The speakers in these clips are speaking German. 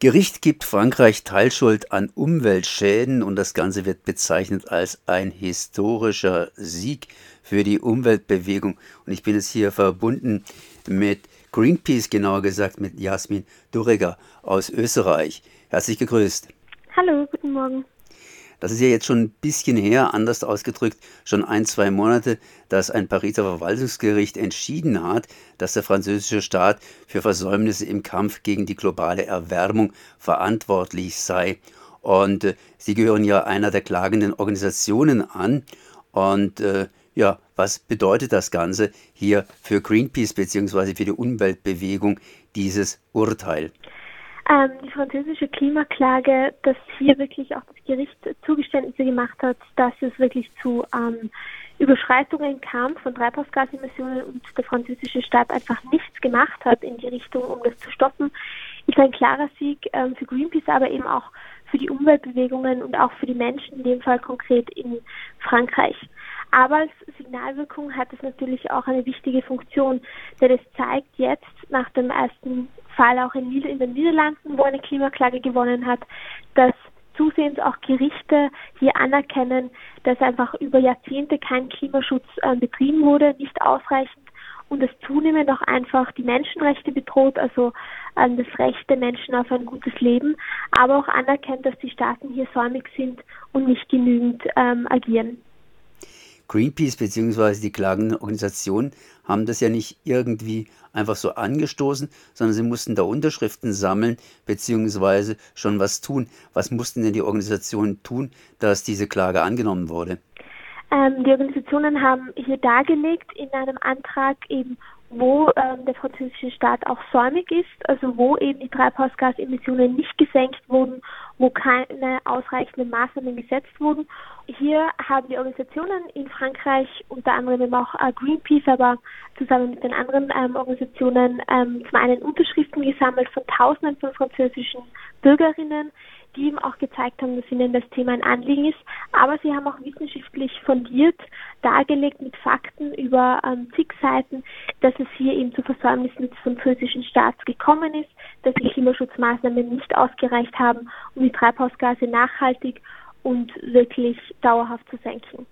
Gericht gibt Frankreich Teilschuld an Umweltschäden und das Ganze wird bezeichnet als ein historischer Sieg für die Umweltbewegung. Und ich bin jetzt hier verbunden mit Greenpeace, genauer gesagt mit Jasmin Durega aus Österreich. Herzlich gegrüßt. Hallo, guten Morgen. Das ist ja jetzt schon ein bisschen her, anders ausgedrückt, schon ein, zwei Monate, dass ein Pariser Verwaltungsgericht entschieden hat, dass der französische Staat für Versäumnisse im Kampf gegen die globale Erwärmung verantwortlich sei. Und äh, Sie gehören ja einer der klagenden Organisationen an. Und äh, ja, was bedeutet das Ganze hier für Greenpeace bzw. für die Umweltbewegung, dieses Urteil? Ähm, die französische Klimaklage, dass hier wirklich auch das Gericht Zugeständnisse gemacht hat, dass es wirklich zu ähm, Überschreitungen kam von Treibhausgasemissionen und der französische Staat einfach nichts gemacht hat in die Richtung, um das zu stoppen, ist ein klarer Sieg ähm, für Greenpeace, aber eben auch für die Umweltbewegungen und auch für die Menschen, in dem Fall konkret in Frankreich. Aber als Signalwirkung hat es natürlich auch eine wichtige Funktion, denn es zeigt jetzt nach dem ersten Fall auch in, in den Niederlanden, wo eine Klimaklage gewonnen hat, dass zusehends auch Gerichte hier anerkennen, dass einfach über Jahrzehnte kein Klimaschutz äh, betrieben wurde, nicht ausreichend und es zunehmend auch einfach die Menschenrechte bedroht, also ähm, das Recht der Menschen auf ein gutes Leben, aber auch anerkennt, dass die Staaten hier säumig sind und nicht genügend ähm, agieren. Greenpeace bzw. die klagenden Organisationen haben das ja nicht irgendwie einfach so angestoßen, sondern sie mussten da Unterschriften sammeln bzw. schon was tun. Was mussten denn die Organisationen tun, dass diese Klage angenommen wurde? Ähm, die Organisationen haben hier dargelegt in einem Antrag eben wo ähm, der französische Staat auch säumig ist, also wo eben die Treibhausgasemissionen nicht gesenkt wurden, wo keine ausreichenden Maßnahmen gesetzt wurden. Hier haben die Organisationen in Frankreich, unter anderem eben auch äh, Greenpeace, aber zusammen mit den anderen ähm, Organisationen ähm, zum einen Unterschriften gesammelt von Tausenden von französischen Bürgerinnen, die eben auch gezeigt haben, dass ihnen das Thema ein Anliegen ist. Aber sie haben auch wissenschaftlich fundiert dargelegt mit Fakten über ähm, zig Seiten, dass es hier eben zu Versäumnissen des französischen Staats gekommen ist, dass die Klimaschutzmaßnahmen nicht ausgereicht haben, um die Treibhausgase nachhaltig und wirklich dauerhaft zu senken.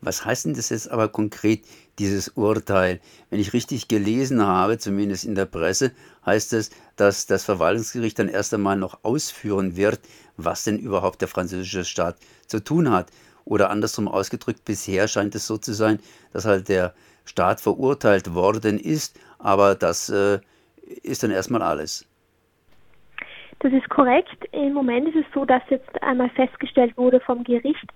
Was heißt denn das jetzt aber konkret, dieses Urteil? Wenn ich richtig gelesen habe, zumindest in der Presse, heißt es, dass das Verwaltungsgericht dann erst einmal noch ausführen wird, was denn überhaupt der französische Staat zu tun hat. Oder andersrum ausgedrückt, bisher scheint es so zu sein, dass halt der Staat verurteilt worden ist, aber das äh, ist dann erstmal alles. Das ist korrekt. Im Moment ist es so, dass jetzt einmal festgestellt wurde vom Gericht,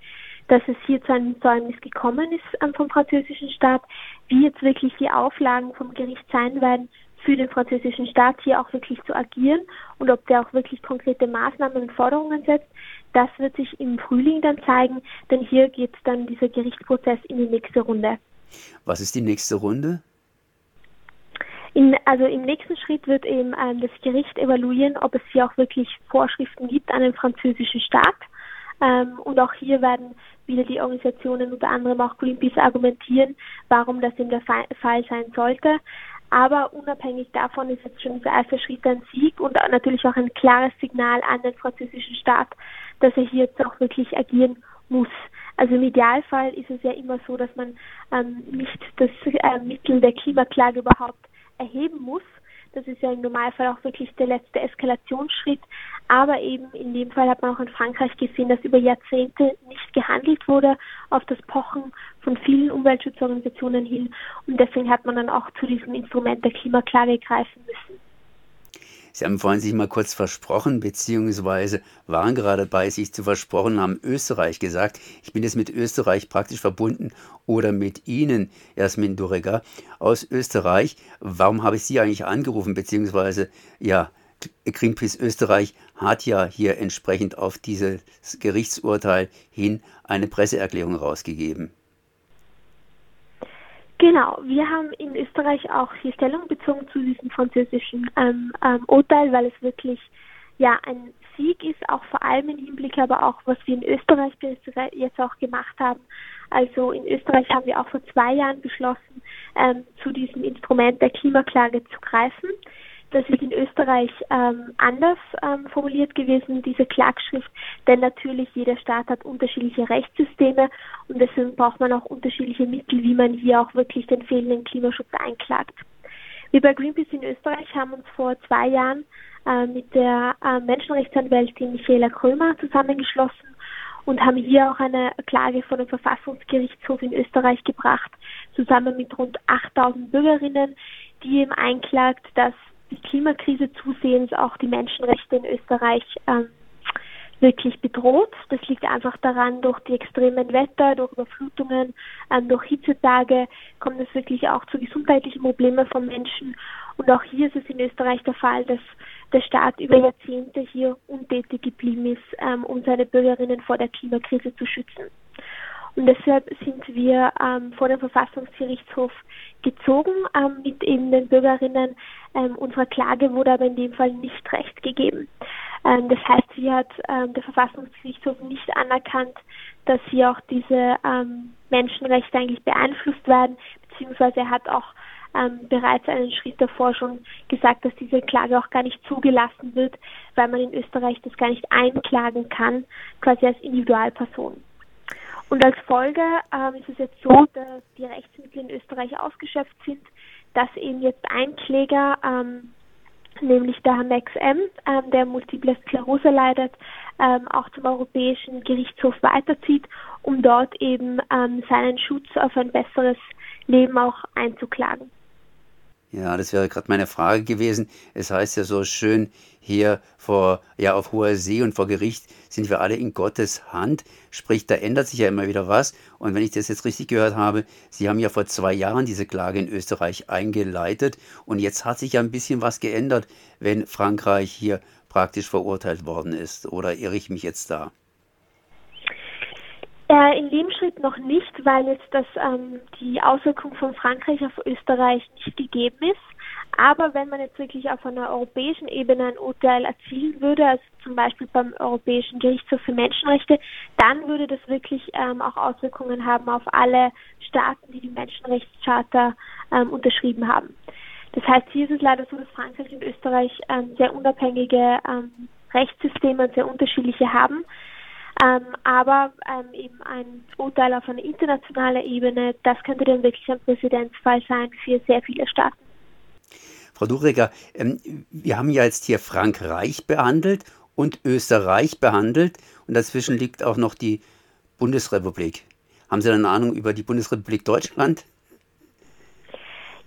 dass es hier zu einem Säumnis gekommen ist ähm, vom französischen Staat, wie jetzt wirklich die Auflagen vom Gericht sein werden, für den französischen Staat hier auch wirklich zu agieren und ob der auch wirklich konkrete Maßnahmen und Forderungen setzt, das wird sich im Frühling dann zeigen, denn hier geht dann dieser Gerichtsprozess in die nächste Runde. Was ist die nächste Runde? In, also im nächsten Schritt wird eben ähm, das Gericht evaluieren, ob es hier auch wirklich Vorschriften gibt an den französischen Staat. Ähm, und auch hier werden wieder die Organisationen, unter anderem auch Greenpeace, argumentieren, warum das eben der Fall sein sollte. Aber unabhängig davon ist jetzt schon dieser erste Schritt ein Sieg und natürlich auch ein klares Signal an den französischen Staat, dass er hier jetzt auch wirklich agieren muss. Also im Idealfall ist es ja immer so, dass man ähm, nicht das äh, Mittel der Klimaklage überhaupt erheben muss, das ist ja im Normalfall auch wirklich der letzte Eskalationsschritt. Aber eben in dem Fall hat man auch in Frankreich gesehen, dass über Jahrzehnte nicht gehandelt wurde auf das Pochen von vielen Umweltschutzorganisationen hin. Und deswegen hat man dann auch zu diesem Instrument der Klimaklage greifen. Sie haben vorhin sich mal kurz versprochen, beziehungsweise waren gerade bei sich zu versprochen, haben Österreich gesagt. Ich bin jetzt mit Österreich praktisch verbunden oder mit Ihnen, Jasmin Durega aus Österreich. Warum habe ich Sie eigentlich angerufen, beziehungsweise, ja, Greenpeace Österreich hat ja hier entsprechend auf dieses Gerichtsurteil hin eine Presseerklärung rausgegeben. Genau, wir haben in Österreich auch hier Stellung bezogen zu diesem französischen ähm, ähm, Urteil, weil es wirklich ja ein Sieg ist, auch vor allem im Hinblick, aber auch was wir in Österreich jetzt auch gemacht haben. Also in Österreich haben wir auch vor zwei Jahren beschlossen, ähm, zu diesem Instrument der Klimaklage zu greifen. Das ist in Österreich ähm, anders ähm, formuliert gewesen, diese Klagschrift, denn natürlich jeder Staat hat unterschiedliche Rechtssysteme und deswegen braucht man auch unterschiedliche Mittel, wie man hier auch wirklich den fehlenden Klimaschutz einklagt. Wir bei Greenpeace in Österreich haben uns vor zwei Jahren äh, mit der äh, Menschenrechtsanwältin Michaela Krömer zusammengeschlossen und haben hier auch eine Klage vor dem Verfassungsgerichtshof in Österreich gebracht, zusammen mit rund 8000 Bürgerinnen, die eben einklagt, dass die Klimakrise zusehends auch die Menschenrechte in Österreich ähm, wirklich bedroht. Das liegt einfach daran, durch die extremen Wetter, durch Überflutungen, ähm, durch Hitzetage kommt es wirklich auch zu gesundheitlichen Problemen von Menschen. Und auch hier ist es in Österreich der Fall, dass der Staat über Jahrzehnte hier untätig geblieben ist, ähm, um seine Bürgerinnen vor der Klimakrise zu schützen. Und deshalb sind wir ähm, vor dem Verfassungsgerichtshof gezogen ähm, mit eben den Bürgerinnen. Ähm, unserer Klage wurde aber in dem Fall nicht recht gegeben. Ähm, das heißt, hier hat ähm, der Verfassungsgerichtshof nicht anerkannt, dass hier auch diese ähm, Menschenrechte eigentlich beeinflusst werden, beziehungsweise er hat auch ähm, bereits einen Schritt davor schon gesagt, dass diese Klage auch gar nicht zugelassen wird, weil man in Österreich das gar nicht einklagen kann, quasi als Individualperson. Und als Folge ähm, ist es jetzt so, dass die Rechtsmittel in Österreich ausgeschöpft sind, dass eben jetzt ein Kläger, ähm, nämlich der Herr Max M., ähm, der Multiple Sklerose leidet, ähm, auch zum Europäischen Gerichtshof weiterzieht, um dort eben ähm, seinen Schutz auf ein besseres Leben auch einzuklagen. Ja, das wäre gerade meine Frage gewesen. Es heißt ja so schön, hier vor, ja, auf hoher See und vor Gericht sind wir alle in Gottes Hand. Sprich, da ändert sich ja immer wieder was. Und wenn ich das jetzt richtig gehört habe, Sie haben ja vor zwei Jahren diese Klage in Österreich eingeleitet. Und jetzt hat sich ja ein bisschen was geändert, wenn Frankreich hier praktisch verurteilt worden ist. Oder irre ich mich jetzt da? Äh, in dem Schritt noch nicht, weil jetzt das, ähm, die Auswirkung von Frankreich auf Österreich nicht gegeben ist. Aber wenn man jetzt wirklich auf einer europäischen Ebene ein Urteil erzielen würde, also zum Beispiel beim Europäischen Gerichtshof für Menschenrechte, dann würde das wirklich ähm, auch Auswirkungen haben auf alle Staaten, die die Menschenrechtscharta ähm, unterschrieben haben. Das heißt, hier ist es leider so, dass Frankreich und Österreich ähm, sehr unabhängige ähm, Rechtssysteme und sehr unterschiedliche haben. Ähm, aber ähm, eben ein Urteil auf einer internationalen Ebene, das könnte dann wirklich ein Präzedenzfall sein für sehr viele Staaten. Frau Dureger, ähm, wir haben ja jetzt hier Frankreich behandelt und Österreich behandelt und dazwischen liegt auch noch die Bundesrepublik. Haben Sie eine Ahnung über die Bundesrepublik Deutschland?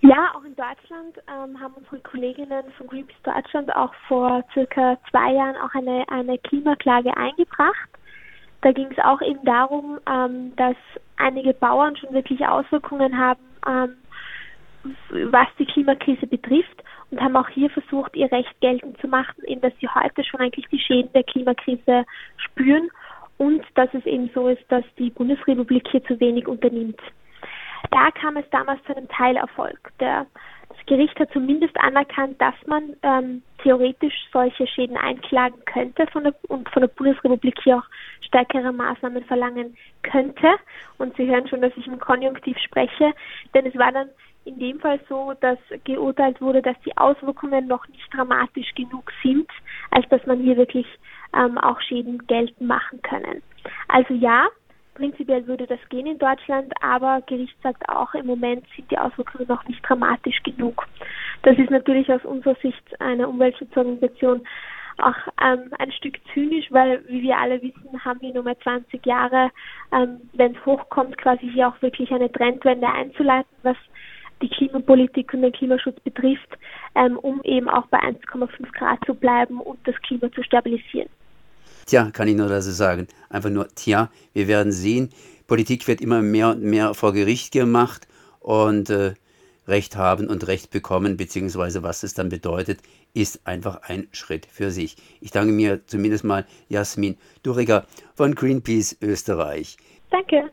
Ja, auch in Deutschland ähm, haben unsere Kolleginnen von Greenpeace Deutschland auch vor circa zwei Jahren auch eine, eine Klimaklage eingebracht. Da ging es auch eben darum, ähm, dass einige Bauern schon wirklich Auswirkungen haben, ähm, was die Klimakrise betrifft und haben auch hier versucht, ihr Recht geltend zu machen, eben dass sie heute schon eigentlich die Schäden der Klimakrise spüren und dass es eben so ist, dass die Bundesrepublik hier zu wenig unternimmt. Da kam es damals zu einem Teilerfolg. Der Gericht hat zumindest anerkannt, dass man ähm, theoretisch solche Schäden einklagen könnte von der, und von der Bundesrepublik hier auch stärkere Maßnahmen verlangen könnte. Und Sie hören schon, dass ich im Konjunktiv spreche, denn es war dann in dem Fall so, dass geurteilt wurde, dass die Auswirkungen noch nicht dramatisch genug sind, als dass man hier wirklich ähm, auch Schäden geltend machen können. Also ja, Prinzipiell würde das gehen in Deutschland, aber Gericht sagt auch, im Moment sind die Auswirkungen noch nicht dramatisch genug. Das ist natürlich aus unserer Sicht einer Umweltschutzorganisation auch ähm, ein Stück zynisch, weil, wie wir alle wissen, haben wir nur mehr 20 Jahre, ähm, wenn es hochkommt, quasi hier auch wirklich eine Trendwende einzuleiten, was die Klimapolitik und den Klimaschutz betrifft, ähm, um eben auch bei 1,5 Grad zu bleiben und das Klima zu stabilisieren. Tja, kann ich nur dazu sagen. Einfach nur, tja, wir werden sehen. Politik wird immer mehr und mehr vor Gericht gemacht und äh, Recht haben und Recht bekommen, beziehungsweise was es dann bedeutet, ist einfach ein Schritt für sich. Ich danke mir zumindest mal Jasmin Duriger von Greenpeace Österreich. Danke.